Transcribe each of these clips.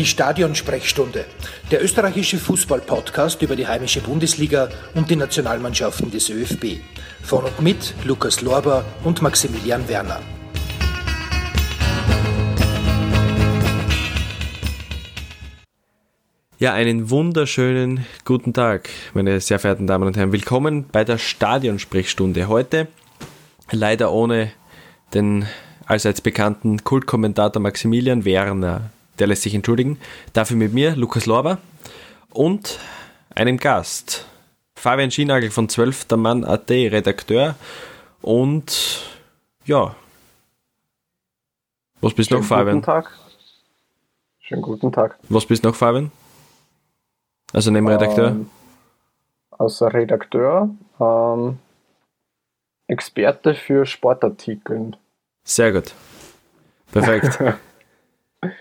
Die Stadionsprechstunde, der österreichische Fußball-Podcast über die heimische Bundesliga und die Nationalmannschaften des ÖFB. Von und mit Lukas Lorber und Maximilian Werner. Ja, einen wunderschönen guten Tag, meine sehr verehrten Damen und Herren. Willkommen bei der Stadionsprechstunde. Heute leider ohne den allseits bekannten Kultkommentator Maximilian Werner der lässt sich entschuldigen. Dafür mit mir, Lukas Lorber und einem Gast. Fabian Schienagel von 12. Mann AT, Redakteur. Und ja. Was bist du noch, Fabian? Guten Tag. Schönen guten Tag. Was bist du noch, Fabian? Also neben Redakteur? Ähm, außer Redakteur. Ähm, Experte für Sportartikeln. Sehr gut. Perfekt.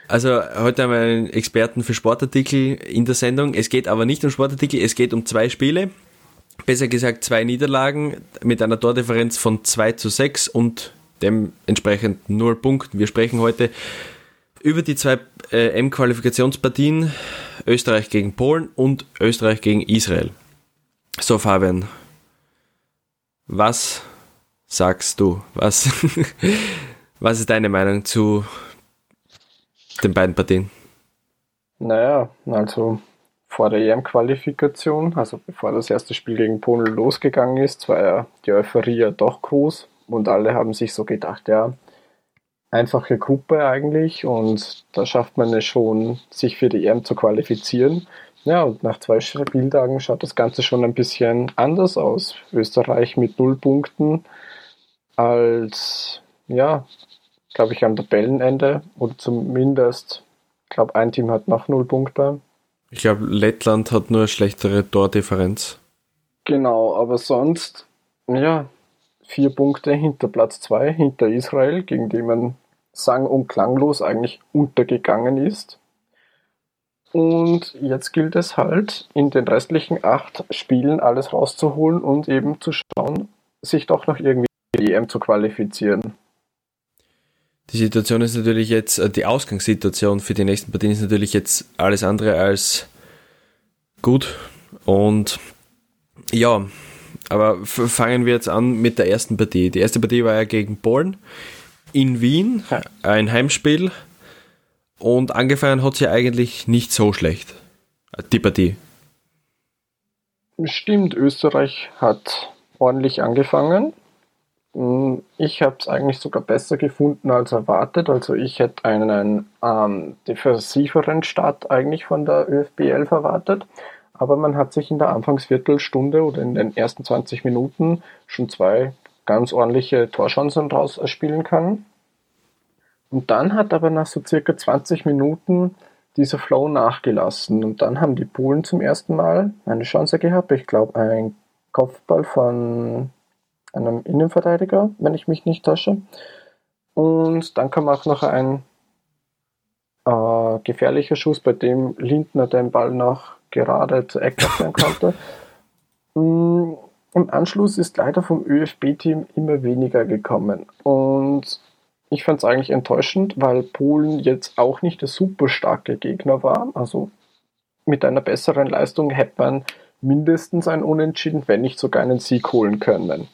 Also heute haben wir einen Experten für Sportartikel in der Sendung. Es geht aber nicht um Sportartikel, es geht um zwei Spiele. Besser gesagt zwei Niederlagen mit einer Tordifferenz von 2 zu 6 und dementsprechend 0 Punkten. Wir sprechen heute über die zwei äh, M-Qualifikationspartien Österreich gegen Polen und Österreich gegen Israel. So Fabian, was sagst du? Was, was ist deine Meinung zu den beiden Partien? Naja, also vor der EM-Qualifikation, also bevor das erste Spiel gegen Polen losgegangen ist, war ja die Euphorie ja doch groß und alle haben sich so gedacht, ja, einfache Gruppe eigentlich und da schafft man es schon, sich für die EM zu qualifizieren. Ja, und nach zwei Spieltagen schaut das Ganze schon ein bisschen anders aus. Österreich mit null Punkten als ja, glaube ich, am Tabellenende oder zumindest, ich glaube, ein Team hat noch null Punkte. Ich glaube, Lettland hat nur eine schlechtere Tordifferenz. Genau, aber sonst, ja, vier Punkte hinter Platz zwei, hinter Israel, gegen die man sang- und klanglos eigentlich untergegangen ist. Und jetzt gilt es halt, in den restlichen acht Spielen alles rauszuholen und eben zu schauen, sich doch noch irgendwie die EM zu qualifizieren. Die Situation ist natürlich jetzt, äh, die Ausgangssituation für die nächsten Partien ist natürlich jetzt alles andere als gut. Und ja, aber fangen wir jetzt an mit der ersten Partie. Die erste Partie war ja gegen Polen in Wien, ein Heimspiel. Und angefangen hat sie eigentlich nicht so schlecht, die Partie. Stimmt, Österreich hat ordentlich angefangen. Hm, ich habe es eigentlich sogar besser gefunden als erwartet. Also ich hätte einen ähm, defensiveren Start eigentlich von der ÖFB 11 erwartet. Aber man hat sich in der Anfangsviertelstunde oder in den ersten 20 Minuten schon zwei ganz ordentliche Torchancen rausspielen können. Und dann hat aber nach so circa 20 Minuten dieser Flow nachgelassen. Und dann haben die Polen zum ersten Mal eine Chance gehabt. Ich glaube, ein Kopfball von einem Innenverteidiger, wenn ich mich nicht täusche. Und dann kam auch noch ein äh, gefährlicher Schuss, bei dem Lindner den Ball noch gerade zur Ecke führen konnte. Mm, Im Anschluss ist leider vom ÖFB-Team immer weniger gekommen. Und ich fand es eigentlich enttäuschend, weil Polen jetzt auch nicht der super starke Gegner war. Also mit einer besseren Leistung hätte man mindestens ein Unentschieden, wenn nicht sogar einen Sieg holen können.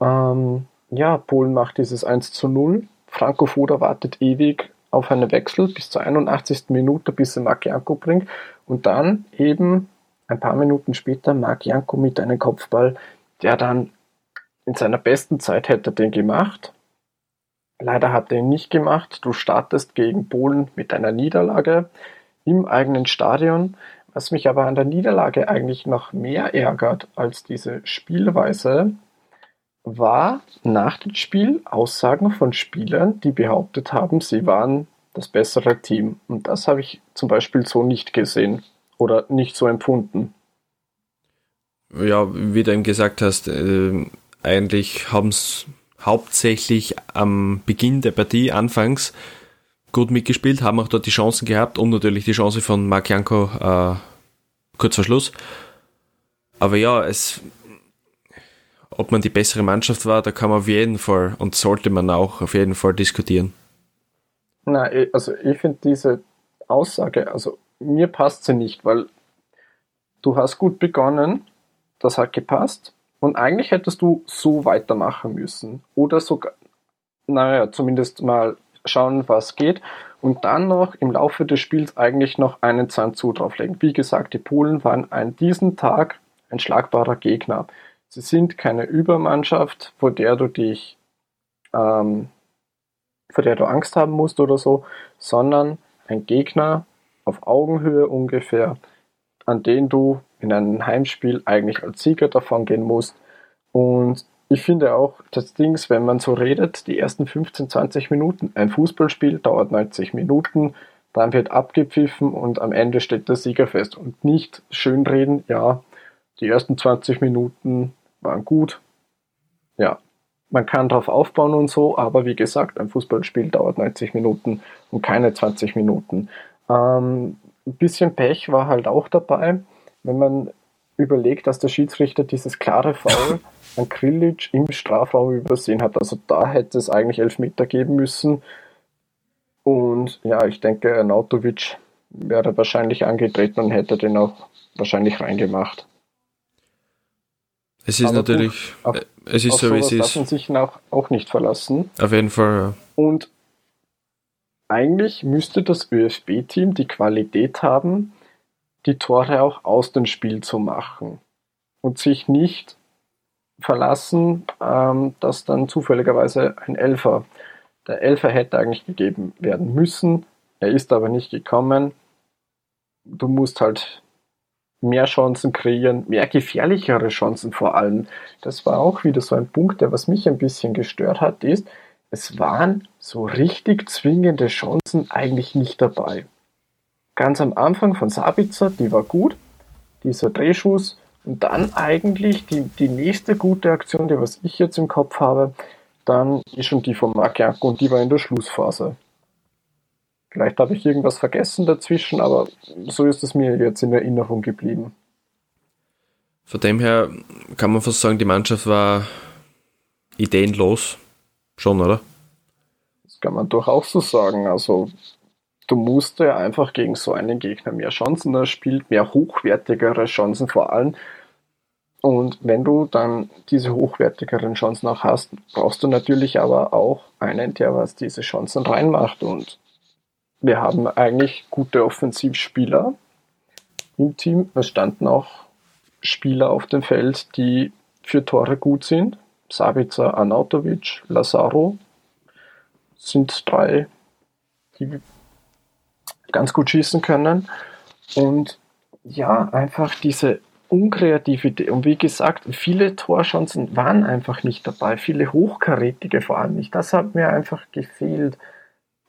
Ähm, ja, Polen macht dieses 1 zu 0. Franco Foda wartet ewig auf einen Wechsel bis zur 81. Minute, bis er Marc Janko bringt. Und dann eben ein paar Minuten später Marc Janko mit einem Kopfball, der dann in seiner besten Zeit hätte den gemacht. Leider hat er ihn nicht gemacht. Du startest gegen Polen mit einer Niederlage im eigenen Stadion. Was mich aber an der Niederlage eigentlich noch mehr ärgert als diese Spielweise, war nach dem Spiel Aussagen von Spielern, die behauptet haben, sie waren das bessere Team. Und das habe ich zum Beispiel so nicht gesehen oder nicht so empfunden. Ja, wie du eben gesagt hast, äh, eigentlich haben es hauptsächlich am Beginn der Partie anfangs gut mitgespielt, haben auch dort die Chancen gehabt und natürlich die Chance von Marc Janko äh, kurz vor Schluss. Aber ja, es ob man die bessere Mannschaft war, da kann man auf jeden Fall und sollte man auch auf jeden Fall diskutieren. Na, also ich finde diese Aussage, also mir passt sie nicht, weil du hast gut begonnen, das hat gepasst und eigentlich hättest du so weitermachen müssen oder sogar, naja, zumindest mal schauen, was geht und dann noch im Laufe des Spiels eigentlich noch einen Zahn zu drauflegen. Wie gesagt, die Polen waren an diesem Tag ein schlagbarer Gegner. Sie sind keine Übermannschaft, vor der du dich, ähm, vor der du Angst haben musst oder so, sondern ein Gegner auf Augenhöhe ungefähr, an den du in einem Heimspiel eigentlich als Sieger davon gehen musst. Und ich finde auch, das Dings, wenn man so redet, die ersten 15, 20 Minuten, ein Fußballspiel dauert 90 Minuten, dann wird abgepfiffen und am Ende steht der Sieger fest. Und nicht schönreden, ja, die ersten 20 Minuten waren gut. Ja, man kann darauf aufbauen und so, aber wie gesagt, ein Fußballspiel dauert 90 Minuten und keine 20 Minuten. Ähm, ein bisschen Pech war halt auch dabei, wenn man überlegt, dass der Schiedsrichter dieses klare Foul an Krillic im Strafraum übersehen hat. Also da hätte es eigentlich Elfmeter geben müssen. Und ja, ich denke, Nautovic wäre wahrscheinlich angetreten und hätte den auch wahrscheinlich reingemacht. Es ist Aber natürlich, auf, es ist so, wie es ist. darf man sich auch, auch nicht verlassen. Auf jeden Fall, ja. Und eigentlich müsste das ÖFB-Team die Qualität haben, die Tore auch aus dem Spiel zu machen und sich nicht verlassen, ähm, dass dann zufälligerweise ein Elfer, der Elfer hätte eigentlich gegeben werden müssen, er ist aber nicht gekommen. Du musst halt mehr Chancen kreieren, mehr gefährlichere Chancen vor allem. Das war auch wieder so ein Punkt, der was mich ein bisschen gestört hat, ist, es waren so richtig zwingende Chancen eigentlich nicht dabei. Ganz am Anfang von Sabitzer, die war gut, dieser Drehschuss und dann eigentlich die, die nächste gute Aktion, die was ich jetzt im Kopf habe, dann ist schon die von Marc Janko und die war in der Schlussphase. Vielleicht habe ich irgendwas vergessen dazwischen, aber so ist es mir jetzt in Erinnerung geblieben. Von dem her kann man fast sagen, die Mannschaft war ideenlos Schon, oder? Das kann man durchaus so sagen. Also, du musst ja einfach gegen so einen Gegner mehr Chancen erspielen, mehr hochwertigere Chancen vor allem. Und wenn du dann diese hochwertigeren Chancen auch hast, brauchst du natürlich aber auch einen, der was diese Chancen reinmacht. Und wir haben eigentlich gute Offensivspieler im Team. Es standen auch Spieler auf dem Feld, die für Tore gut sind. Savica, Arnautovic, Lazaro sind drei, die ganz gut schießen können. Und ja, einfach diese Unkreativität. Und wie gesagt, viele Torchancen waren einfach nicht dabei, viele hochkarätige vor allem nicht. Das hat mir einfach gefehlt.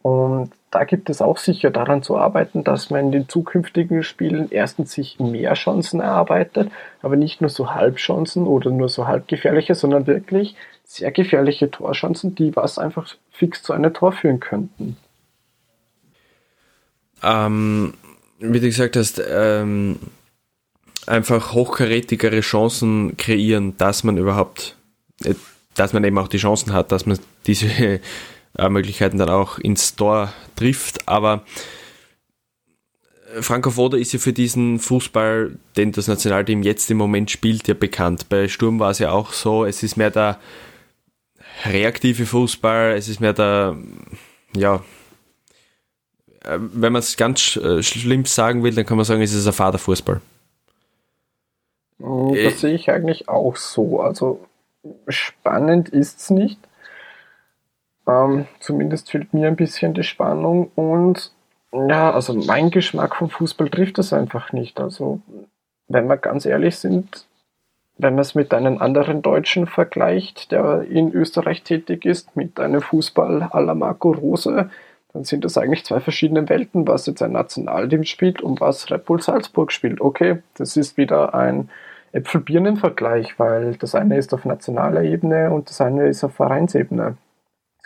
Und da gibt es auch sicher daran zu arbeiten, dass man in den zukünftigen Spielen erstens sich mehr Chancen erarbeitet, aber nicht nur so Halbchancen oder nur so halbgefährliche, sondern wirklich sehr gefährliche Torchancen, die was einfach fix zu einem Tor führen könnten. Ähm, wie du gesagt hast, ähm, einfach hochkarätigere Chancen kreieren, dass man überhaupt, äh, dass man eben auch die Chancen hat, dass man diese äh, Möglichkeiten dann auch ins Tor trifft. Aber Franco Foda ist ja für diesen Fußball, den das Nationalteam jetzt im Moment spielt, ja bekannt. Bei Sturm war es ja auch so, es ist mehr der reaktive Fußball, es ist mehr der, ja, äh, wenn man es ganz äh, schlimm sagen will, dann kann man sagen, es ist ein Vaterfußball. Das äh, sehe ich eigentlich auch so. Also spannend ist es nicht. Ähm, zumindest fehlt mir ein bisschen die Spannung und ja, also mein Geschmack vom Fußball trifft das einfach nicht. Also, wenn wir ganz ehrlich sind, wenn man es mit einem anderen Deutschen vergleicht, der in Österreich tätig ist, mit einem Fußball à la Marco Rose, dann sind das eigentlich zwei verschiedene Welten, was jetzt ein Nationalteam spielt und was Red Bull Salzburg spielt. Okay, das ist wieder ein Äpfel-Birnen-Vergleich, weil das eine ist auf nationaler Ebene und das eine ist auf Vereinsebene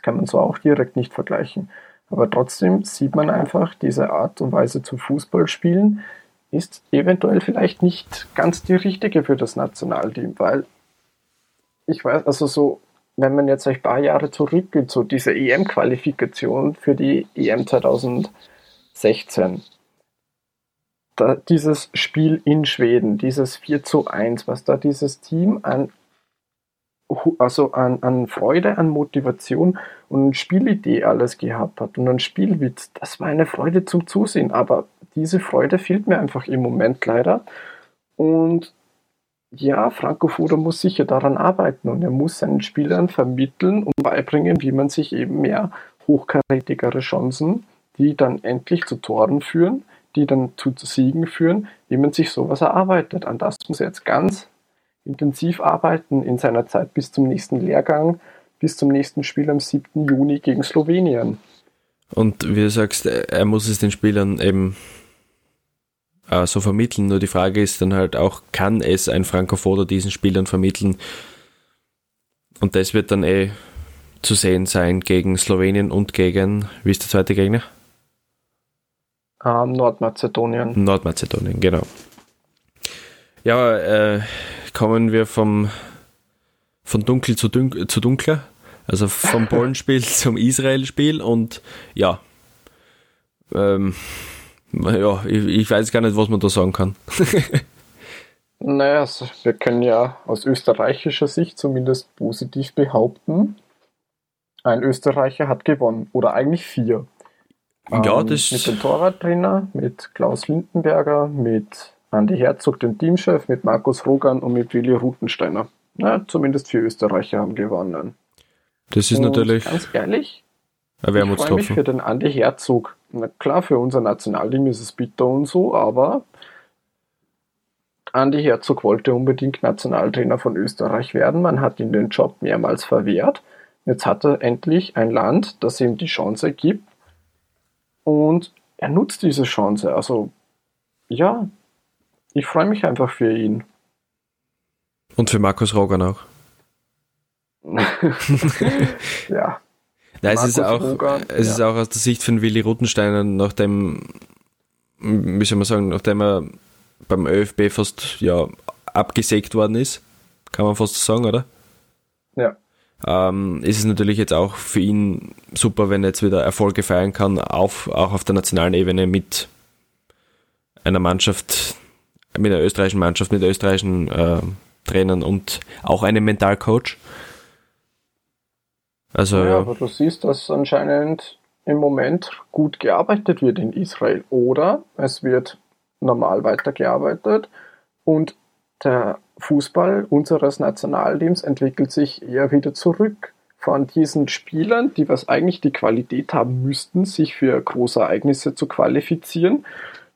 kann man so auch direkt nicht vergleichen. Aber trotzdem sieht man einfach, diese Art und Weise zu Fußball spielen ist eventuell vielleicht nicht ganz die richtige für das Nationalteam, weil ich weiß, also so, wenn man jetzt ein paar Jahre zurückgeht, so diese EM-Qualifikation für die EM 2000, 2016. Dieses Spiel in Schweden, dieses 4 zu 1, was da dieses Team an, also an, an Freude, an Motivation und Spielidee alles gehabt hat und ein Spielwitz, das war eine Freude zum Zusehen, aber diese Freude fehlt mir einfach im Moment leider. Und ja, Franco Foda muss sicher daran arbeiten und er muss seinen Spielern vermitteln und beibringen, wie man sich eben mehr hochkarätigere Chancen, die dann endlich zu Toren führen, die dann zu Siegen führen, wie man sich sowas erarbeitet. An das muss er jetzt ganz intensiv arbeiten in seiner Zeit bis zum nächsten Lehrgang, bis zum nächsten Spiel am 7. Juni gegen Slowenien. Und wie du sagst, er muss es den Spielern eben äh, so vermitteln. Nur die Frage ist dann halt auch, kann es ein Franco Foda diesen Spielern vermitteln? Und das wird dann eh zu sehen sein gegen Slowenien und gegen, wie ist der zweite Gegner? Ähm, Nordmazedonien. Nordmazedonien, genau. Ja, äh, kommen wir vom von dunkel zu, dun zu dunkler, also vom Polenspiel zum Israel-Spiel und ja, ähm, ja, ich, ich, weiß gar nicht, was man da sagen kann. naja, also wir können ja aus österreichischer Sicht zumindest positiv behaupten, ein Österreicher hat gewonnen. Oder eigentlich vier. Ja, ähm, das Mit dem Torwarttrainer, mit Klaus Lindenberger, mit Andi Herzog, dem Teamchef, mit Markus Rogan und mit Willi Rutensteiner. Na, zumindest vier Österreicher haben gewonnen. Das ist und natürlich. Ganz ehrlich, ich freue mich für den Andi Herzog. Na klar, für unser Nationalteam ist es bitter und so, aber Andi Herzog wollte unbedingt Nationaltrainer von Österreich werden. Man hat ihm den Job mehrmals verwehrt. Jetzt hat er endlich ein Land, das ihm die Chance gibt und er nutzt diese Chance. Also ja, ich freue mich einfach für ihn. Und für Markus Rogan auch. ja. Nein, es, ist auch, Rogan, es ja. ist auch aus der Sicht von Willi Rutensteiner, nachdem, wie soll man sagen, nachdem er beim ÖFB fast ja, abgesägt worden ist, kann man fast sagen, oder? Ja ähm, ist es natürlich jetzt auch für ihn super, wenn er jetzt wieder Erfolge feiern kann, auf, auch auf der nationalen Ebene mit einer Mannschaft, mit einer österreichischen Mannschaft, mit österreichischen äh, Trainern und auch einem Mentalcoach. Also, ja, aber du siehst, dass anscheinend im Moment gut gearbeitet wird in Israel. Oder es wird normal weitergearbeitet und der Fußball unseres Nationalteams entwickelt sich eher wieder zurück von diesen Spielern, die was eigentlich die Qualität haben müssten, sich für große Ereignisse zu qualifizieren,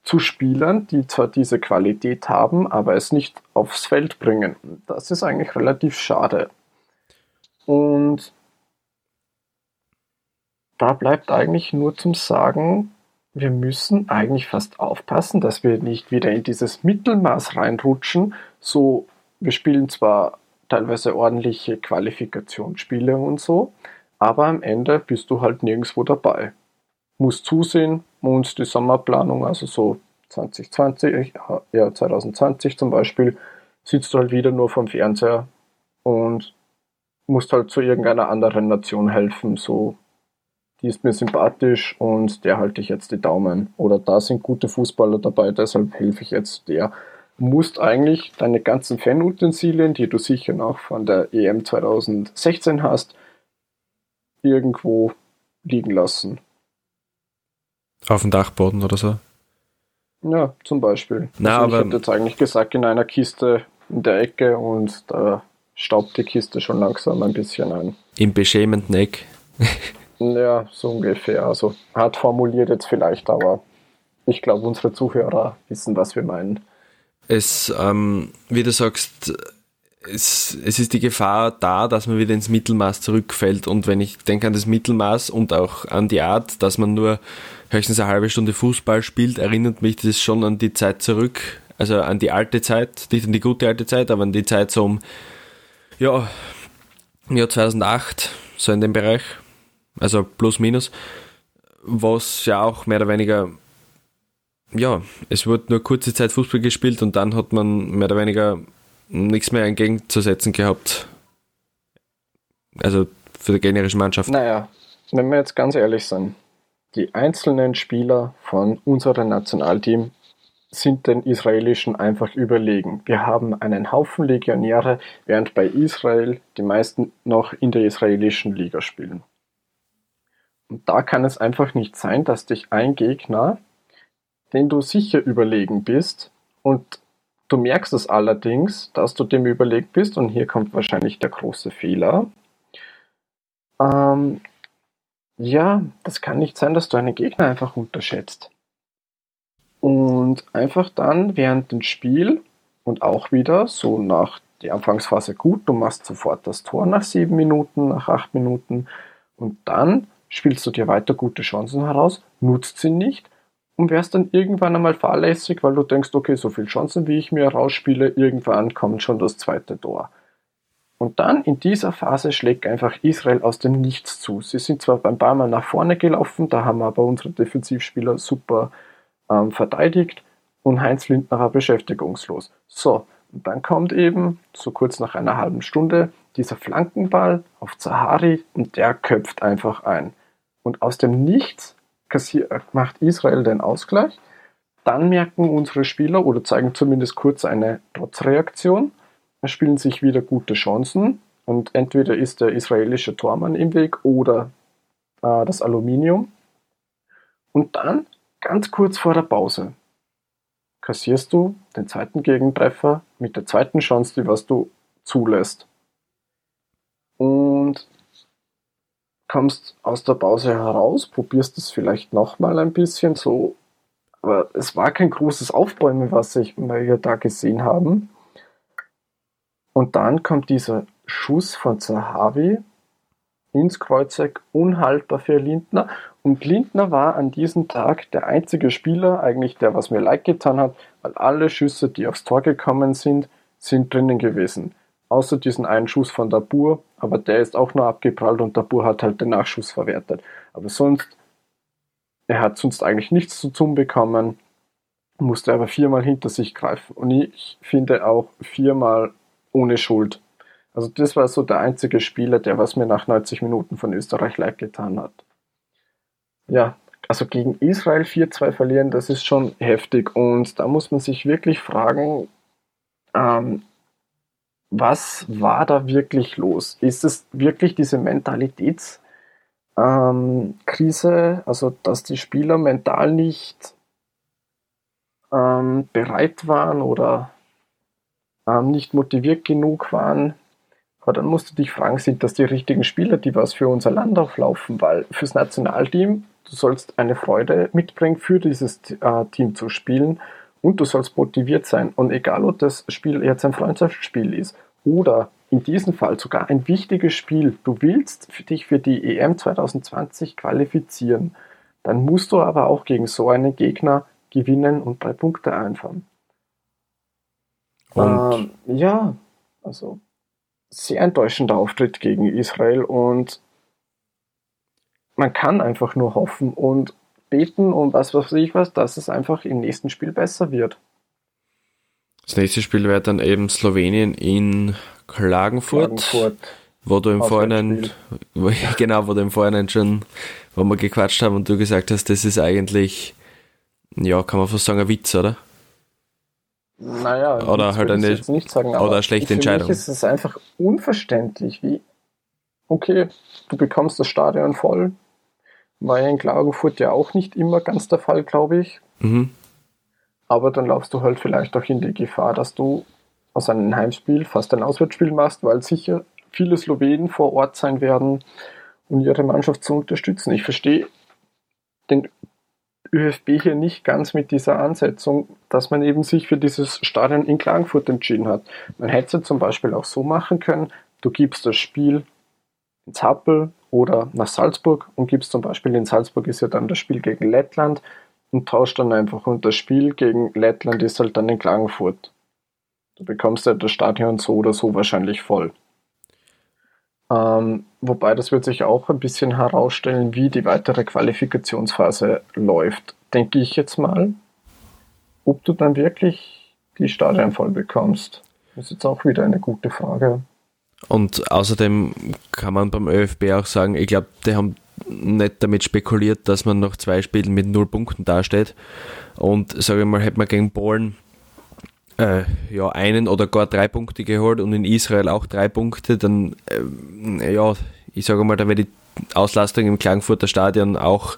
zu Spielern, die zwar diese Qualität haben, aber es nicht aufs Feld bringen. Das ist eigentlich relativ schade. Und da bleibt eigentlich nur zum Sagen, wir müssen eigentlich fast aufpassen, dass wir nicht wieder in dieses Mittelmaß reinrutschen. So, wir spielen zwar teilweise ordentliche Qualifikationsspiele und so, aber am Ende bist du halt nirgendwo dabei. Muss zusehen und die Sommerplanung, also so 2020, ja 2020 zum Beispiel, sitzt du halt wieder nur vom Fernseher und musst halt zu irgendeiner anderen Nation helfen, so die ist mir sympathisch und der halte ich jetzt die Daumen. Oder da sind gute Fußballer dabei, deshalb helfe ich jetzt der. Musst eigentlich deine ganzen Fanutensilien, die du sicher noch von der EM 2016 hast, irgendwo liegen lassen. Auf dem Dachboden oder so? Ja, zum Beispiel. Na, also aber ich hätte jetzt eigentlich gesagt, in einer Kiste in der Ecke und da staubt die Kiste schon langsam ein bisschen ein. Im beschämenden Eck. Ja, so ungefähr. Also hart formuliert jetzt vielleicht, aber ich glaube, unsere Zuhörer wissen, was wir meinen. Es, ähm, wie du sagst, es, es ist die Gefahr da, dass man wieder ins Mittelmaß zurückfällt. Und wenn ich denke an das Mittelmaß und auch an die Art, dass man nur höchstens eine halbe Stunde Fußball spielt, erinnert mich das schon an die Zeit zurück. Also an die alte Zeit, nicht an die gute alte Zeit, aber an die Zeit so um, ja, im Jahr 2008, so in dem Bereich also plus minus, was ja auch mehr oder weniger, ja, es wurde nur kurze Zeit Fußball gespielt und dann hat man mehr oder weniger nichts mehr entgegenzusetzen gehabt. Also für die generische Mannschaft. Naja, wenn wir jetzt ganz ehrlich sind, die einzelnen Spieler von unserem Nationalteam sind den israelischen einfach überlegen. Wir haben einen Haufen Legionäre, während bei Israel die meisten noch in der israelischen Liga spielen. Und da kann es einfach nicht sein, dass dich ein Gegner, den du sicher überlegen bist, und du merkst es allerdings, dass du dem überlegt bist, und hier kommt wahrscheinlich der große Fehler. Ähm, ja, das kann nicht sein, dass du einen Gegner einfach unterschätzt. Und einfach dann während dem Spiel und auch wieder so nach der Anfangsphase gut, du machst sofort das Tor nach sieben Minuten, nach acht Minuten und dann spielst du dir weiter gute Chancen heraus, nutzt sie nicht und wärst dann irgendwann einmal fahrlässig, weil du denkst, okay, so viele Chancen, wie ich mir herausspiele, irgendwann kommt schon das zweite Tor. Und dann in dieser Phase schlägt einfach Israel aus dem Nichts zu. Sie sind zwar ein paar Mal nach vorne gelaufen, da haben aber unsere Defensivspieler super ähm, verteidigt und Heinz Lindner war beschäftigungslos. So, und dann kommt eben, so kurz nach einer halben Stunde, dieser Flankenball auf Zahari und der köpft einfach ein. Und aus dem Nichts macht Israel den Ausgleich. Dann merken unsere Spieler oder zeigen zumindest kurz eine Trotzreaktion spielen sich wieder gute Chancen und entweder ist der israelische Tormann im Weg oder äh, das Aluminium. Und dann, ganz kurz vor der Pause, kassierst du den zweiten Gegentreffer mit der zweiten Chance, die was du zulässt. Und kommst aus der Pause heraus, probierst es vielleicht nochmal ein bisschen so, aber es war kein großes Aufbäumen, was ich, wir da gesehen haben. Und dann kommt dieser Schuss von Zahavi ins Kreuzeck, unhaltbar für Lindner. Und Lindner war an diesem Tag der einzige Spieler, eigentlich der, was mir leid getan hat, weil alle Schüsse, die aufs Tor gekommen sind, sind drinnen gewesen. Außer diesen einen Schuss von Dabur, aber der ist auch nur abgeprallt und Dabur hat halt den Nachschuss verwertet. Aber sonst, er hat sonst eigentlich nichts zu tun bekommen, musste aber viermal hinter sich greifen. Und ich finde auch viermal ohne Schuld. Also das war so der einzige Spieler, der was mir nach 90 Minuten von Österreich leid getan hat. Ja, also gegen Israel 4-2 verlieren, das ist schon heftig. Und da muss man sich wirklich fragen, ähm, was war da wirklich los? Ist es wirklich diese Mentalitätskrise, ähm, also dass die Spieler mental nicht ähm, bereit waren oder ähm, nicht motiviert genug waren. Aber dann musst du dich fragen, sind das die richtigen Spieler, die was für unser Land auflaufen? Weil fürs Nationalteam, du sollst eine Freude mitbringen, für dieses äh, Team zu spielen und du sollst motiviert sein. Und egal, ob das Spiel jetzt ein Freundschaftsspiel ist oder in diesem Fall sogar ein wichtiges Spiel, du willst dich für die EM 2020 qualifizieren, dann musst du aber auch gegen so einen Gegner gewinnen und drei Punkte einfahren. Ähm, ja, also sehr enttäuschender Auftritt gegen Israel und man kann einfach nur hoffen und beten und was weiß ich was, dass es einfach im nächsten Spiel besser wird. Das nächste Spiel wäre dann eben Slowenien in Klagenfurt, Klagenfurt. wo du im Vorhinein, genau, wo du im Vorhinein schon, wo wir gequatscht haben und du gesagt hast, das ist eigentlich, ja, kann man fast sagen, ein Witz, oder? Naja, oder halt eine, jetzt nicht sagen, oder eine schlechte Entscheidung. Für mich ist es einfach unverständlich, wie, okay, du bekommst das Stadion voll. War ja in Klagenfurt ja auch nicht immer ganz der Fall, glaube ich. Mhm. Aber dann laufst du halt vielleicht auch in die Gefahr, dass du aus einem Heimspiel fast ein Auswärtsspiel machst, weil sicher viele Slowenen vor Ort sein werden, um ihre Mannschaft zu unterstützen. Ich verstehe den ÖFB hier nicht ganz mit dieser Ansetzung, dass man eben sich für dieses Stadion in Klagenfurt entschieden hat. Man hätte es zum Beispiel auch so machen können, du gibst das Spiel ins Happel oder nach Salzburg und gibst zum Beispiel in Salzburg ist ja dann das Spiel gegen Lettland und tauscht dann einfach und das Spiel gegen Lettland ist halt dann in Klagenfurt. Du bekommst ja das Stadion so oder so wahrscheinlich voll. Ähm, wobei das wird sich auch ein bisschen herausstellen, wie die weitere Qualifikationsphase läuft, denke ich jetzt mal. Ob du dann wirklich die Stadien voll bekommst, ist jetzt auch wieder eine gute Frage. Und außerdem kann man beim ÖFB auch sagen, ich glaube, die haben nicht damit spekuliert, dass man nach zwei Spielen mit null Punkten dasteht. Und sage ich mal, hätte man gegen Polen äh, ja, einen oder gar drei Punkte geholt und in Israel auch drei Punkte, dann äh, ja, ich sage mal, da wäre die Auslastung im Klagenfurter Stadion auch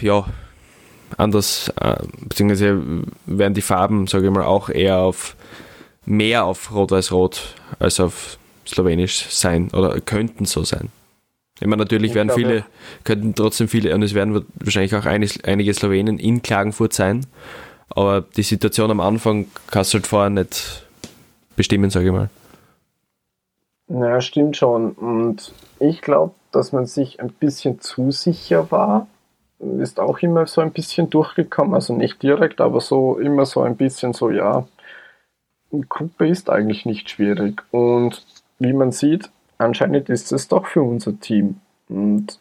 ja, anders, äh, beziehungsweise werden die Farben, sage ich mal, auch eher auf mehr auf Rot-Weiß-Rot als auf Slowenisch sein oder könnten so sein. Ich meine, natürlich ich werden glaube, viele, könnten trotzdem viele, und es werden wahrscheinlich auch einige Slowenen in Klagenfurt sein, aber die Situation am Anfang kannst du halt vorher nicht bestimmen, sage ich mal. Naja, stimmt schon. Und ich glaube, dass man sich ein bisschen zu sicher war. Ist auch immer so ein bisschen durchgekommen. Also nicht direkt, aber so immer so ein bisschen so, ja, Gruppe ist eigentlich nicht schwierig. Und wie man sieht, anscheinend ist es doch für unser Team. Und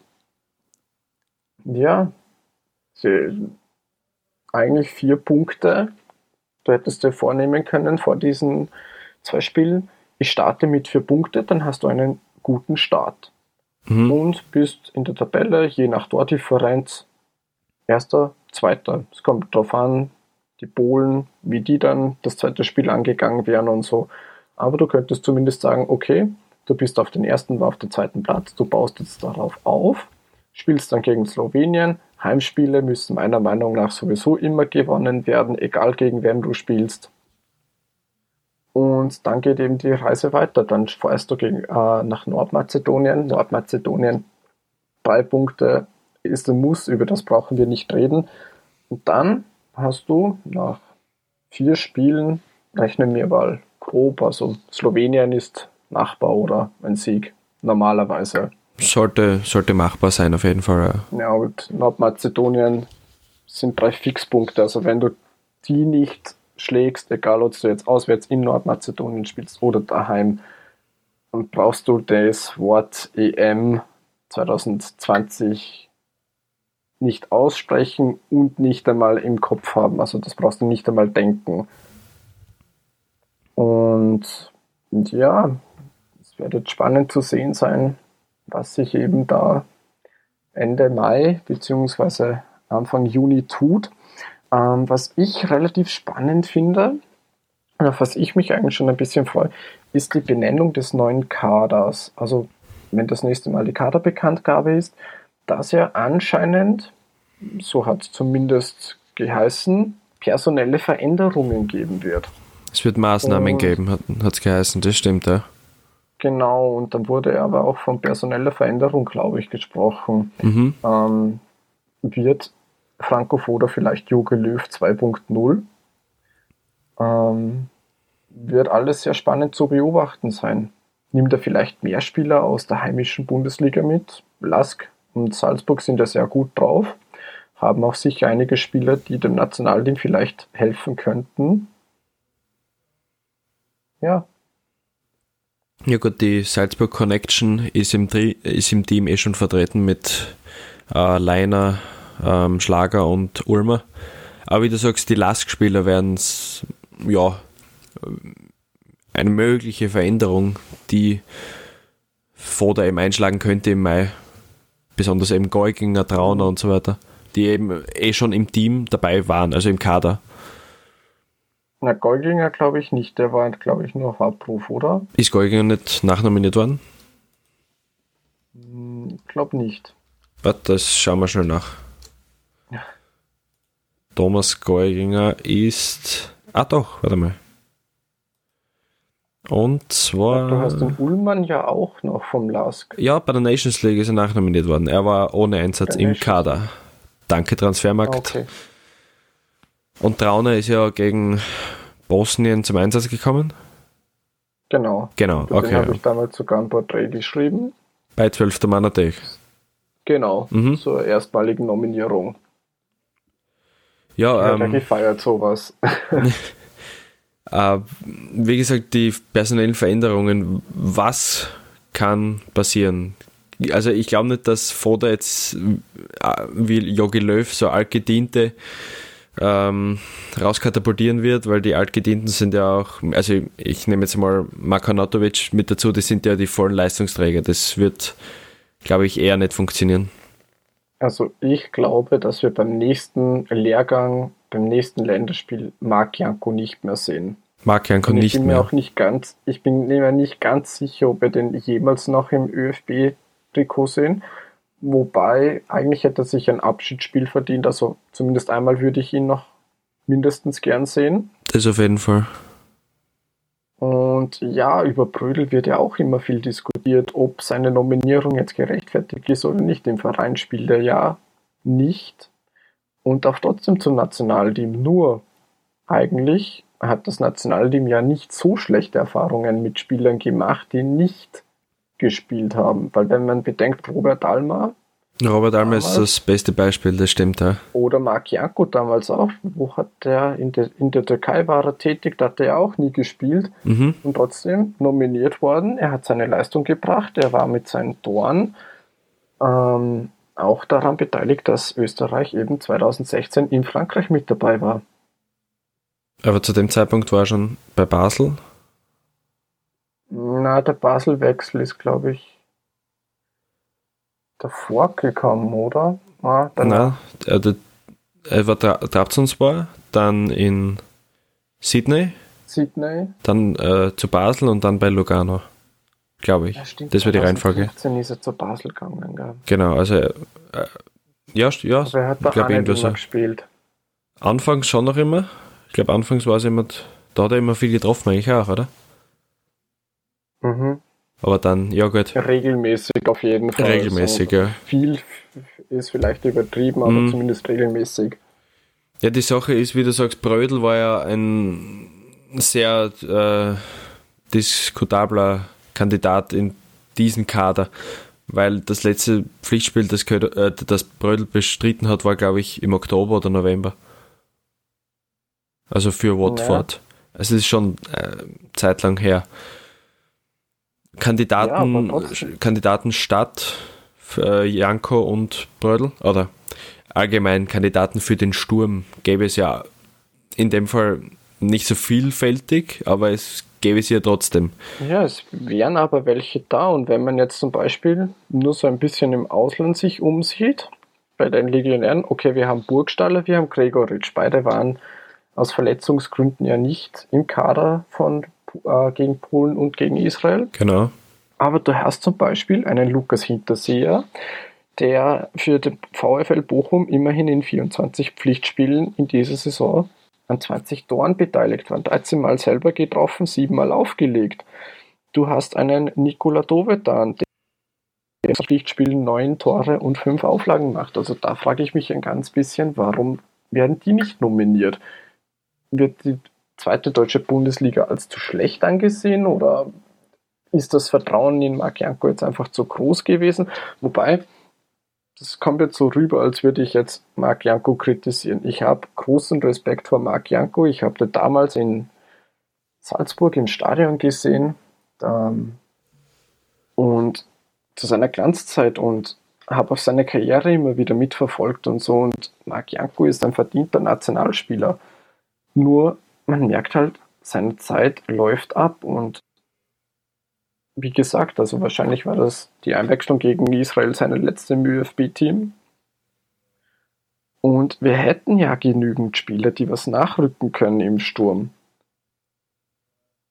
ja, eigentlich vier Punkte. Du hättest dir vornehmen können vor diesen zwei Spielen. Ich starte mit vier Punkten, dann hast du einen guten Start. Mhm. Und bist in der Tabelle, je nach Tordifferenz, erster, zweiter. Es kommt darauf an, die Polen, wie die dann das zweite Spiel angegangen wären und so. Aber du könntest zumindest sagen, okay, du bist auf den ersten oder auf den zweiten Platz, du baust jetzt darauf auf, spielst dann gegen Slowenien. Heimspiele müssen meiner Meinung nach sowieso immer gewonnen werden, egal gegen wen du spielst. Und dann geht eben die Reise weiter. Dann fährst du gegen, äh, nach Nordmazedonien. Nordmazedonien, drei Punkte ist ein Muss, über das brauchen wir nicht reden. Und dann hast du nach vier Spielen, rechnen wir mal grob, also Slowenien ist machbar oder ein Sieg normalerweise. Sollte, sollte machbar sein, auf jeden Fall. Ja, ja und Nordmazedonien sind drei Fixpunkte. Also wenn du die nicht schlägst, egal ob du jetzt auswärts in Nordmazedonien spielst oder daheim, dann brauchst du das Wort EM 2020 nicht aussprechen und nicht einmal im Kopf haben. Also das brauchst du nicht einmal denken. Und, und ja, es wird jetzt spannend zu sehen sein, was sich eben da Ende Mai bzw. Anfang Juni tut. Ähm, was ich relativ spannend finde, auf was ich mich eigentlich schon ein bisschen freue, ist die Benennung des neuen Kaders. Also wenn das nächste Mal die Kaderbekanntgabe ist, dass er anscheinend, so hat es zumindest geheißen, personelle Veränderungen geben wird. Es wird Maßnahmen und, geben, hat es geheißen, das stimmt, ja. Genau, und dann wurde aber auch von personeller Veränderung, glaube ich, gesprochen. Mhm. Ähm, wird Franco Foda vielleicht Jogi Löw 2.0? Ähm, wird alles sehr spannend zu beobachten sein. Nimmt er vielleicht mehr Spieler aus der heimischen Bundesliga mit? Lask und Salzburg sind ja sehr gut drauf, haben auch sicher einige Spieler, die dem Nationalteam vielleicht helfen könnten. Ja. Ja gut, die Salzburg Connection ist im, ist im Team eh schon vertreten mit äh, Leiner, ähm, Schlager und Ulmer. Aber wie du sagst, die Lask-Spieler werden es, ja, eine mögliche Veränderung, die Foda eben einschlagen könnte im Mai besonders eben Geuginger, Trauner und so weiter, die eben eh schon im Team dabei waren, also im Kader. Na, Geuginger glaube ich nicht, der war, glaube ich, nur auf Abruf, oder? Ist Geuginger nicht nachnominiert worden? Hm, ich glaube nicht. Warte, das schauen wir schnell nach. Ja. Thomas Geuginger ist. Ah, doch, warte mal. Und zwar. Du hast den Ullmann ja auch noch vom LASK. Ja, bei der Nations League ist er nachnominiert worden. Er war ohne Einsatz im Kader. Danke, Transfermarkt. Okay. Und Trauner ist ja gegen Bosnien zum Einsatz gekommen. Genau. Genau, okay. Den habe ich damals sogar ein Porträt geschrieben. Bei 12. Mann natürlich. Genau, mhm. zur erstmaligen Nominierung. Ja, ähm, ja gefeiert sowas. Äh, wie gesagt, die personellen Veränderungen, was kann passieren? Also ich glaube nicht, dass Foda jetzt äh, wie Jogi Löw so altgediente ähm, rauskatapultieren wird, weil die altgedienten sind ja auch, also ich nehme jetzt mal Makanatovic mit dazu, die sind ja die vollen Leistungsträger. Das wird glaube ich, eher nicht funktionieren. Also ich glaube, dass wir beim nächsten Lehrgang, beim nächsten Länderspiel Marc Janko nicht mehr sehen. Marc Janko Und ich nicht bin mir mehr. auch nicht ganz, ich bin mir nicht ganz sicher, ob wir den jemals noch im ÖFB-Trikot sehen. Wobei, eigentlich hätte er sich ein Abschiedsspiel verdient. Also zumindest einmal würde ich ihn noch mindestens gern sehen. Das auf jeden Fall. Und ja, über Brödel wird ja auch immer viel diskutiert, ob seine Nominierung jetzt gerechtfertigt ist oder nicht. Im Verein spielt er ja nicht und darf trotzdem zum Nationalteam. Nur eigentlich hat das Nationalteam ja nicht so schlechte Erfahrungen mit Spielern gemacht, die nicht gespielt haben. Weil wenn man bedenkt, Robert Almer Robert Almer ist das beste Beispiel, das stimmt ja. oder Marc Janko damals auch, wo hat der in, der in der Türkei war er tätig, da hat er auch nie gespielt. Mhm. und trotzdem nominiert worden. Er hat seine Leistung gebracht. Er war mit seinen Toren ähm, auch daran beteiligt, dass Österreich eben 2016 in Frankreich mit dabei war. Aber zu dem Zeitpunkt war er schon bei Basel. Na, der Basel-Wechsel ist, glaube ich, davor gekommen, oder? Ah. Nein, er, er war Tra Trabzonspor, dann in Sydney, Sydney. dann äh, zu Basel und dann bei Lugano, glaube ich. Ja, stimmt. das wäre die Reihenfolge. 2015 ist er zu Basel gegangen. Gell? Genau, also äh, ja, ja, Aber er hat ich da glaube auch nicht immer gespielt. Anfangs schon noch immer. Ich glaube, anfangs war es immer, da hat er immer viel getroffen, eigentlich auch, oder? Mhm. Aber dann, ja gut, Regelmäßig auf jeden Fall. regelmäßig, So, ja. viel ist vielleicht übertrieben, aber Mhm. zumindest regelmäßig. Ja, die Sache ist, wie du sagst, Brödel war ja ein sehr äh, diskutabler Kandidat in diesem Kader, weil das letzte Pflichtspiel, das, äh, das Brödel bestritten hat, war, glaube ich, im Oktober oder November. Also für Watford. Es ist schon äh, zeitlang her. Kandidaten, Ja, aber trotzdem. Kandidaten statt äh, Janko und Brödel oder allgemein Kandidaten für den Sturm gäbe es ja in dem Fall nicht so vielfältig, aber es gäbe es ja trotzdem. Ja, es wären aber welche da. Und wenn man jetzt zum Beispiel nur so ein bisschen im Ausland sich umsieht, bei den Legionären, okay, wir haben Burgstaller, wir haben Gregoritsch. Beide waren aus Verletzungsgründen ja nicht im Kader von, äh, gegen Polen und gegen Israel. Genau. Aber du hast zum Beispiel einen Lukas Hinterseher, der für den VfL Bochum immerhin in 24 Pflichtspielen in dieser Saison an 20 Toren beteiligt war. 13 Mal selber getroffen, 7 Mal aufgelegt. Du hast einen Nikola Dovedan, der in Pflichtspielen 9 Tore und 5 Auflagen macht. Also da frage ich mich ein ganz bisschen, warum werden die nicht nominiert? Wird die zweite deutsche Bundesliga als zu schlecht angesehen oder ist das Vertrauen in Marc Janko jetzt einfach zu groß gewesen? Wobei, das kommt jetzt so rüber, als würde ich jetzt Marc Janko kritisieren. Ich habe großen Respekt vor Marc Janko. Ich habe den damals in Salzburg im Stadion gesehen ähm, und zu seiner Glanzzeit und habe auf seine Karriere immer wieder mitverfolgt und so. Und Marc Janko ist ein verdienter Nationalspieler. Nur man merkt halt, seine Zeit läuft ab und wie gesagt, also wahrscheinlich war das die Einwechslung gegen Israel seine letzte im ÖFB-Team. Und wir hätten ja genügend Spieler, die was nachrücken können im Sturm.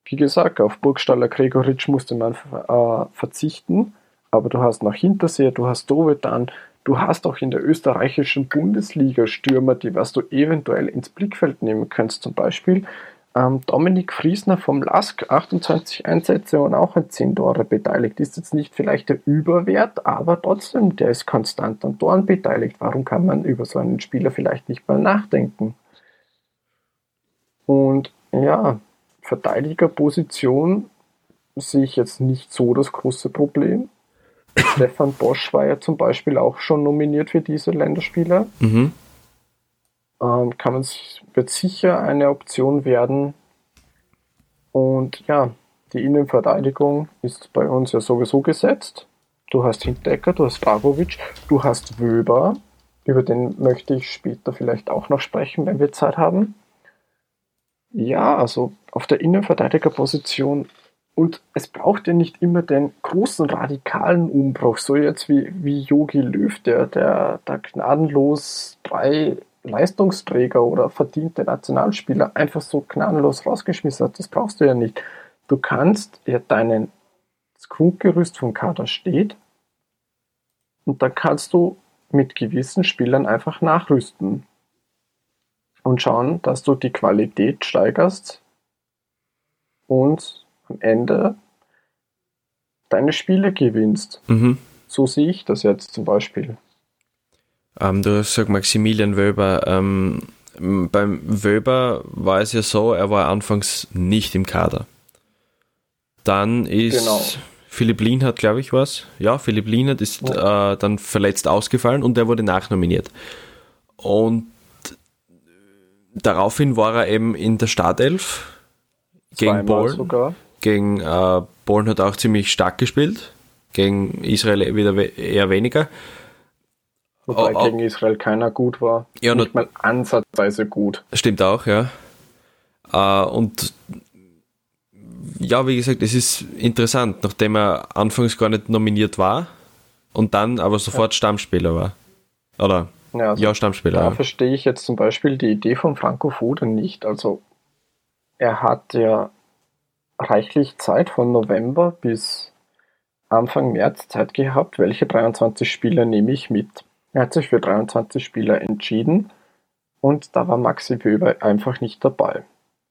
Wie gesagt, auf Burgstaller Gregoritsch musste man äh, verzichten, aber du hast noch Hinterseher, du hast Dovedan, du hast auch in der österreichischen Bundesliga Stürmer, die was du eventuell ins Blickfeld nehmen könntest. Zum Beispiel ähm, Dominik Friesner vom LASK, 28 Einsätze und auch an 10 Tore beteiligt. Ist jetzt nicht vielleicht der Überwert, aber trotzdem, der ist konstant an Toren beteiligt. Warum kann man über so einen Spieler vielleicht nicht mal nachdenken? Und ja, Verteidigerposition sehe ich jetzt nicht so das große Problem. Stefan Bosch war ja zum Beispiel auch schon nominiert für diese Länderspieler. Mhm. Ähm, kann man sich, wird sicher eine Option werden. Und ja, die Innenverteidigung ist bei uns ja sowieso gesetzt. Du hast Hinteregger, du hast Dragovic, du hast Wöber. Über den möchte ich später vielleicht auch noch sprechen, wenn wir Zeit haben. Ja, also auf der Innenverteidigerposition Und es braucht ja nicht immer den großen radikalen Umbruch, so jetzt wie, wie Yogi Löw, der, der, der gnadenlos drei Leistungsträger oder verdiente Nationalspieler einfach so gnadenlos rausgeschmissen hat. Das brauchst du ja nicht. Du kannst ja deinen das Grundgerüst vom Kader steht und da kannst du mit gewissen Spielern einfach nachrüsten und schauen, dass du die Qualität steigerst und am Ende deine Spiele gewinnst. Mhm. So sehe ich das jetzt zum Beispiel. Ähm, du hast gesagt Maximilian Wöber. Ähm, beim Wöber war es ja so, er war anfangs nicht im Kader. Dann ist genau. Philipp Lienhardt, glaube ich, was. Ja, Philipp Lienhardt ist ja. äh, dann verletzt ausgefallen und er wurde nachnominiert. Und daraufhin war er eben in der Startelf gegen Polen. Gegen äh, Polen hat auch ziemlich stark gespielt. Gegen Israel wieder we eher weniger. Wobei oh, gegen Israel keiner gut war. Ja, nicht mal ansatzweise gut. Stimmt auch, ja. Äh, und ja, wie gesagt, es ist interessant, nachdem er anfangs gar nicht nominiert war und dann aber sofort ja. Stammspieler war. Oder? Ja, also ja Stammspieler. Da ja. verstehe ich jetzt zum Beispiel die Idee von Franco Foden nicht. Also, er hat ja reichlich Zeit von November bis Anfang März Zeit gehabt, welche 23 Spieler nehme ich mit. Er hat sich für 23 Spieler entschieden und da war Maxi Wöber einfach nicht dabei.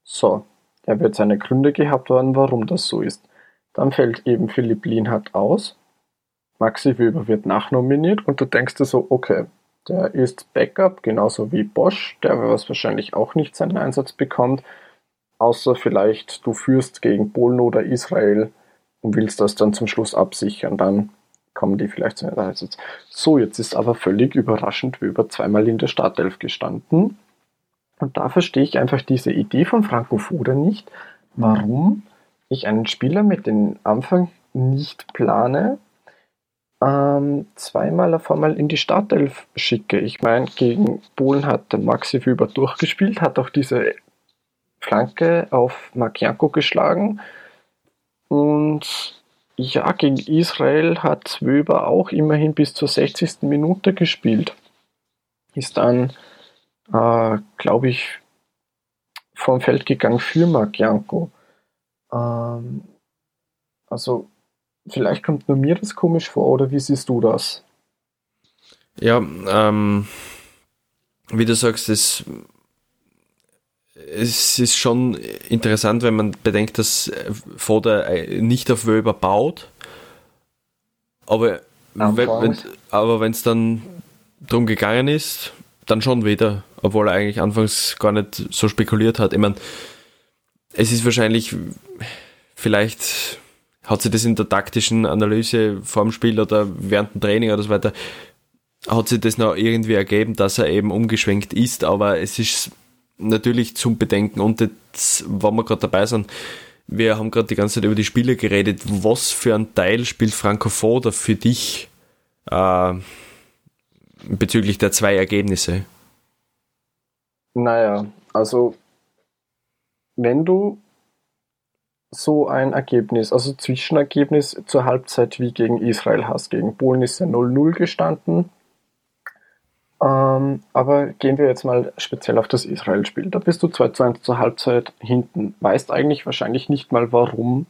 So, er wird seine Gründe gehabt haben, warum das so ist. Dann fällt eben Philipp Lienhardt aus. Maxi Weber wird nachnominiert und du denkst dir so, okay, der ist Backup, genauso wie Bosch, der wahrscheinlich auch nicht seinen Einsatz bekommt, außer vielleicht du führst gegen Polen oder Israel und willst das dann zum Schluss absichern, dann kommen die vielleicht zu einem Einsatz. So, jetzt ist aber völlig überraschend Weber zweimal in der Startelf gestanden und da verstehe ich einfach diese Idee von Franco Foda nicht, warum ich einen Spieler mit dem Anfang nicht plane, ähm, zweimal auf einmal in die Startelf schicke. Ich meine, gegen Polen hat der Maxi Wüber durchgespielt, hat auch diese Flanke auf Markianko geschlagen. Und ja, gegen Israel hat Wöber auch immerhin bis zur 60. Minute gespielt. Ist dann äh, glaube ich, vom Feld gegangen für Marc Ähm, also, vielleicht kommt nur mir das komisch vor, oder wie siehst du das? Ja, ähm, wie du sagst, es, es ist schon interessant, wenn man bedenkt, dass Foda nicht auf Wöber baut. Aber wenn es dann darum gegangen ist, dann schon wieder obwohl er eigentlich anfangs gar nicht so spekuliert hat. Ich meine, es ist wahrscheinlich, vielleicht hat sich das in der taktischen Analyse vor dem Spiel oder während dem Training oder so weiter, hat sich das noch irgendwie ergeben, dass er eben umgeschwenkt ist, aber es ist natürlich zum Bedenken und jetzt, wenn wir gerade dabei sind, wir haben gerade die ganze Zeit über die Spiele geredet. Was für ein Teil spielt Franco Foda für dich äh, bezüglich der zwei Ergebnisse? Naja, also wenn du so ein Ergebnis, also Zwischenergebnis zur Halbzeit wie gegen Israel hast, gegen Polen ist ja 0-0 gestanden. Ähm, aber gehen wir jetzt mal speziell auf das Israel-Spiel. Da bist du 2-1 zur Halbzeit hinten. Weißt eigentlich wahrscheinlich nicht mal warum,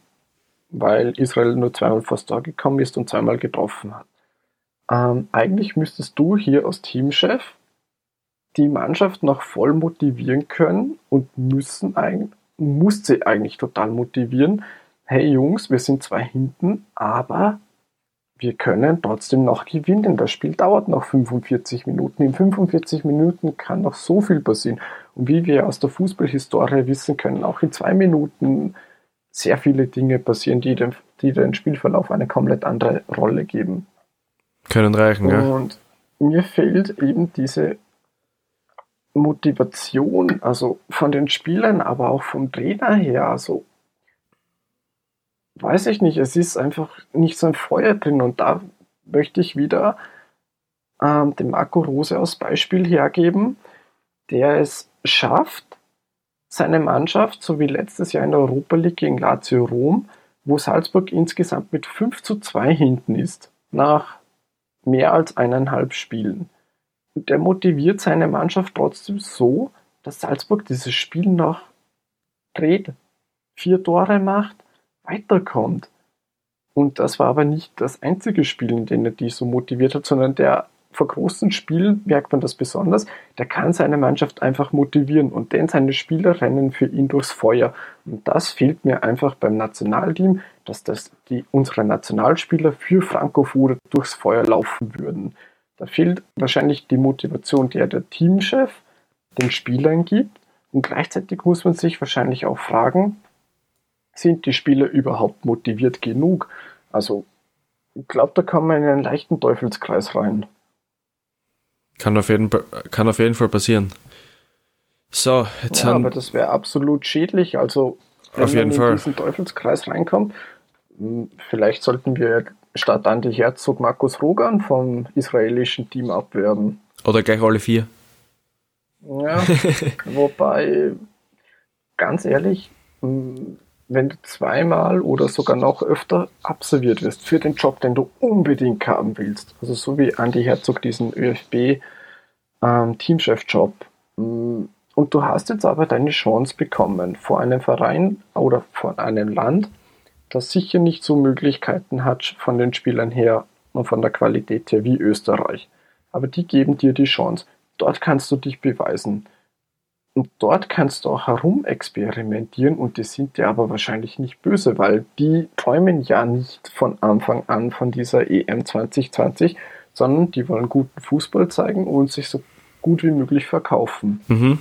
weil Israel nur zweimal fast da gekommen ist und zweimal getroffen hat. Ähm, eigentlich müsstest du hier als Teamchef die Mannschaft noch voll motivieren können und müssen eigentlich, muss sie eigentlich total motivieren. Hey Jungs, wir sind zwar hinten, aber wir können trotzdem noch gewinnen. Das Spiel dauert noch 45 Minuten. In 45 Minuten kann noch so viel passieren. Und wie wir aus der Fußballhistorie wissen können, auch in zwei Minuten sehr viele Dinge passieren, die den, die den Spielverlauf eine komplett andere Rolle geben. Können reichen, ja. Und mir fehlt eben diese Motivation, also von den Spielern, aber auch vom Trainer her, also weiß ich nicht, es ist einfach nicht so ein Feuer drin und da möchte ich wieder ähm, dem Marco Rose als Beispiel hergeben, der es schafft, seine Mannschaft, so wie letztes Jahr in der Europa League gegen Lazio Rom, wo Salzburg insgesamt mit 5 zu 2 hinten ist, nach mehr als eineinhalb Spielen. Und der motiviert seine Mannschaft trotzdem so, dass Salzburg dieses Spiel noch dreht, vier Tore macht, weiterkommt. Und das war aber nicht das einzige Spiel, in dem er die so motiviert hat, sondern der vor großen Spielen merkt man das besonders, der kann seine Mannschaft einfach motivieren und denn seine Spieler rennen für ihn durchs Feuer. Und das fehlt mir einfach beim Nationalteam, dass das die, unsere Nationalspieler für Franco Foda durchs Feuer laufen würden. Da fehlt wahrscheinlich die Motivation, die der Teamchef den Spielern gibt. Und gleichzeitig muss man sich wahrscheinlich auch fragen, sind die Spieler überhaupt motiviert genug? Also, ich glaube, da kann man in einen leichten Teufelskreis rein. Kann auf jeden, kann auf jeden Fall passieren. So, jetzt ja, haben. Aber das wäre absolut schädlich. Also, wenn auf jeden man Fall. in diesen Teufelskreis reinkommt, hm, vielleicht sollten wir statt Andi Herzog Markus Rogan vom israelischen Team abwerben. Oder gleich alle vier. Ja, wobei, ganz ehrlich, hm, wenn du zweimal oder sogar noch öfter absolviert wirst für den Job, den du unbedingt haben willst, also so wie Andy Herzog diesen ÖFB ähm, Teamchef-Job, mm, und du hast jetzt aber deine Chance bekommen vor einem Verein oder vor einem Land, das sicher nicht so Möglichkeiten hat von den Spielern her und von der Qualität her wie Österreich. Aber die geben dir die Chance. Dort kannst du dich beweisen. Und dort kannst du auch herumexperimentieren und die sind dir aber wahrscheinlich nicht böse, weil die träumen ja nicht von Anfang an von dieser EM 2020, sondern die wollen guten Fußball zeigen und sich so gut wie möglich verkaufen. Mhm.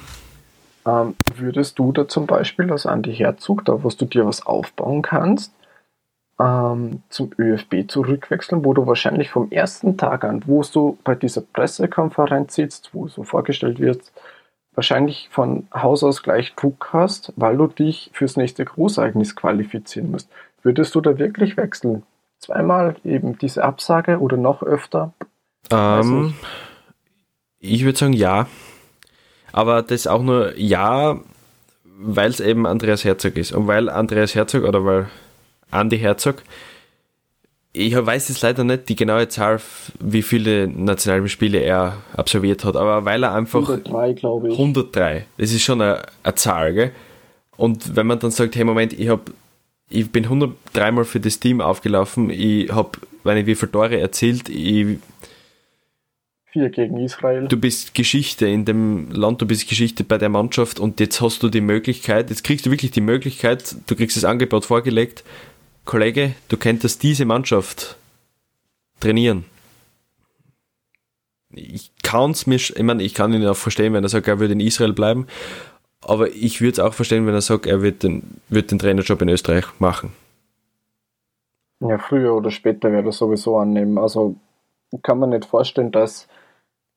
Ähm, würdest du da zum Beispiel als Andi Herzog, da wo du dir was aufbauen kannst, ähm, zum ÖFB zurückwechseln, wo du wahrscheinlich vom ersten Tag an, wo du bei dieser Pressekonferenz sitzt, wo so vorgestellt wird, wahrscheinlich von Haus aus gleich Druck hast, weil du dich fürs nächste Großereignis qualifizieren musst. Würdest du da wirklich wechseln? Zweimal eben diese Absage oder noch öfter? Ähm, ich würde sagen ja. Aber das auch nur ja, weil es eben Andreas Herzog ist. Und weil Andreas Herzog oder weil Andy Herzog ich weiß jetzt leider nicht die genaue Zahl, wie viele Nationalspiele er absolviert hat, aber weil er einfach 103, glaube ich. 103, das ist schon eine, eine Zahl, gell? Und wenn man dann sagt, hey Moment, ich habe ich bin 103 Mal für das Team aufgelaufen, ich habe, wenn ich wie viele Tore erzielt, ich Vier gegen Israel. Du bist Geschichte in dem Land, du bist Geschichte bei der Mannschaft und jetzt hast du die Möglichkeit, jetzt kriegst du wirklich die Möglichkeit, du kriegst das Angebot vorgelegt, Kollege, du könntest diese Mannschaft trainieren. Ich kann es mir, ich meine, ich kann ihn auch verstehen, wenn er sagt, er würde in Israel bleiben, aber ich würde es auch verstehen, wenn er sagt, er wird den, wird den Trainerjob in Österreich machen. Ja, früher oder später werde er sowieso annehmen. Also kann man nicht vorstellen, dass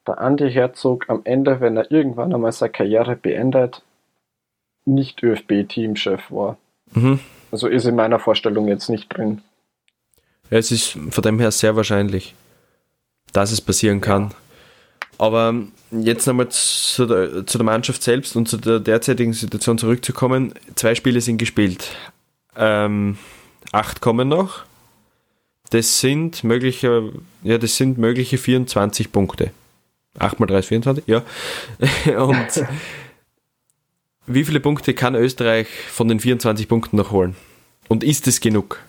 der Andi Herzog am Ende, wenn er irgendwann einmal seine Karriere beendet, nicht ÖFB-Teamchef war. Mhm. Also ist in meiner Vorstellung jetzt nicht drin. Es ist von dem her sehr wahrscheinlich, dass es passieren kann. Aber jetzt nochmal zu der, zu der Mannschaft selbst und zu der derzeitigen Situation zurückzukommen. Zwei Spiele sind gespielt. Ähm, acht kommen noch. Das sind mögliche, ja, das sind mögliche 24 Punkte. 8 mal 3 ist 24, ja. Und wie viele Punkte kann Österreich von den 24 Punkten noch holen? Und ist es genug?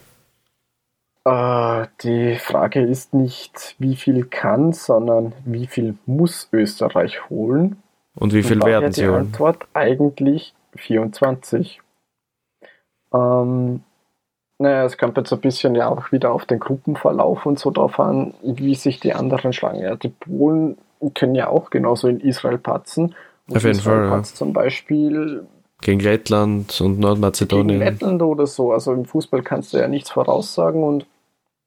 Uh, die Frage ist nicht, wie viel kann, sondern wie viel muss Österreich holen? Und wie viel Und werden sie die holen? Die Antwort eigentlich 24. Ähm, naja, es kommt jetzt ein bisschen ja auch wieder auf den Gruppenverlauf und so drauf an, wie sich die anderen schlagen. Ja, die Polen können ja auch genauso in Israel patzen auf jeden Fall. Ja. Zum Beispiel gegen Lettland und Nordmazedonien. Gegen Lettland oder so. Also im Fußball kannst du ja nichts voraussagen und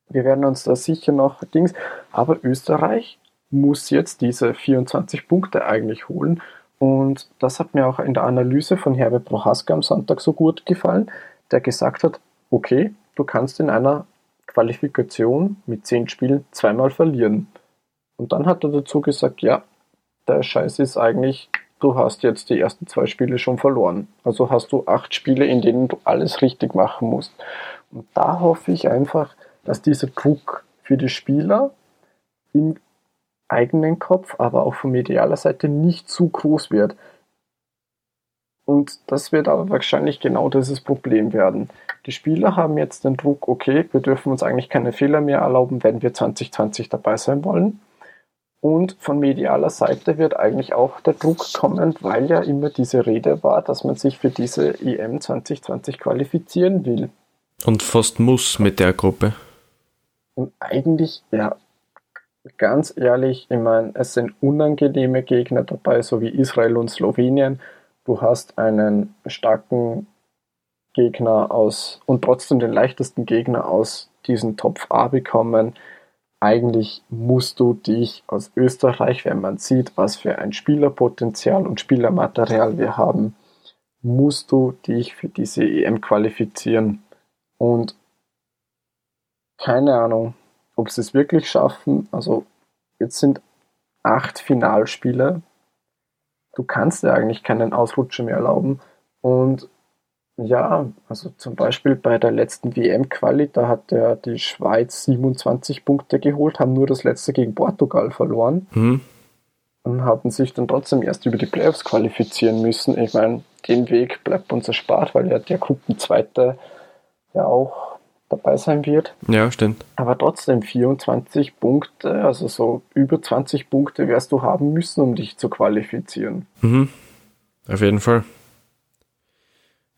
wir werden uns da sicher noch Dings. Aber Österreich muss jetzt diese 24 Punkte eigentlich holen. Und das hat mir auch in der Analyse von Herbert Prohaska am Sonntag so gut gefallen, der gesagt hat, okay, du kannst in einer Qualifikation mit 10 Spielen zweimal verlieren. Und dann hat er dazu gesagt, ja, der Scheiß ist eigentlich du hast jetzt die ersten zwei Spiele schon verloren. Also hast du acht Spiele, in denen du alles richtig machen musst. Und da hoffe ich einfach, dass dieser Druck für die Spieler im eigenen Kopf, aber auch von medialer Seite nicht zu groß wird. Und das wird aber wahrscheinlich genau dieses Problem werden. Die Spieler haben jetzt den Druck, okay, wir dürfen uns eigentlich keine Fehler mehr erlauben, wenn wir 2020 dabei sein wollen. Und von medialer Seite wird eigentlich auch der Druck kommen, weil ja immer diese Rede war, dass man sich für diese EM 2020 qualifizieren will. Und fast muss mit der Gruppe. Und eigentlich, ja, ganz ehrlich, ich meine, es sind unangenehme Gegner dabei, so wie Israel und Slowenien. Du hast einen starken Gegner aus und trotzdem den leichtesten Gegner aus diesem Topf A bekommen eigentlich musst du dich aus Österreich, wenn man sieht, was für ein Spielerpotenzial und Spielermaterial wir haben, musst du dich für diese EM qualifizieren. Und keine Ahnung, ob sie es wirklich schaffen. Also jetzt sind acht Finalspiele. Du kannst dir eigentlich keinen Ausrutscher mehr erlauben. Und ja, also zum Beispiel bei der letzten WM-Quali, da hat ja die Schweiz 27 Punkte geholt, haben nur das letzte gegen Portugal verloren mhm. und haben sich dann trotzdem erst über die Playoffs qualifizieren müssen. Ich meine, den Weg bleibt uns erspart, weil ja der Gruppenzweite ja auch dabei sein wird. Ja, stimmt. Aber trotzdem 24 Punkte, also so über 20 Punkte wirst du haben müssen, um dich zu qualifizieren. Mhm. Auf jeden Fall.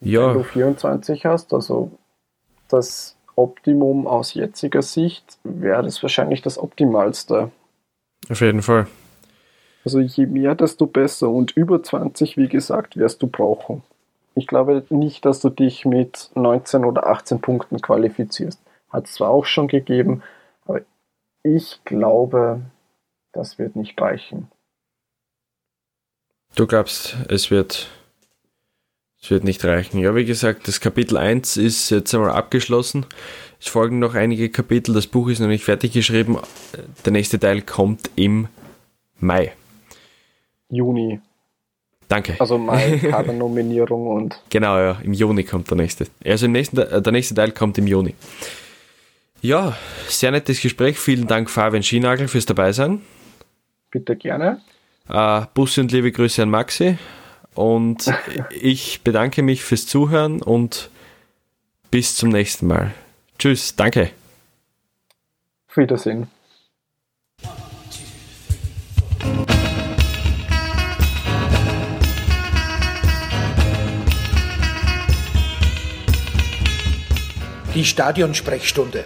Ja. Wenn du 24 hast, also das Optimum aus jetziger Sicht, wäre das wahrscheinlich das Optimalste. Auf jeden Fall. Also je mehr, desto besser. Und über 20, wie gesagt, wirst du brauchen. Ich glaube nicht, dass du dich mit 19 oder 18 Punkten qualifizierst. Hat es zwar auch schon gegeben, aber ich glaube, das wird nicht reichen. Du glaubst, es wird es wird nicht reichen. Ja, wie gesagt, das Kapitel 1 ist jetzt einmal abgeschlossen. Es folgen noch einige Kapitel. Das Buch ist noch nicht fertig geschrieben. Der nächste Teil kommt im Mai. Juni. Danke. Also Mai, Kadernominierung und. Genau, ja, im Juni kommt der nächste. Also im nächsten, der nächste Teil kommt im Juni. Ja, sehr nettes Gespräch. Vielen Dank, Fabian Schienagel, fürs Dabeisein. Bitte gerne. Äh, Busse und liebe Grüße an Maxi. Und ich bedanke mich fürs Zuhören und bis zum nächsten Mal. Tschüss, danke. Auf Wiedersehen. Die Stadionsprechstunde,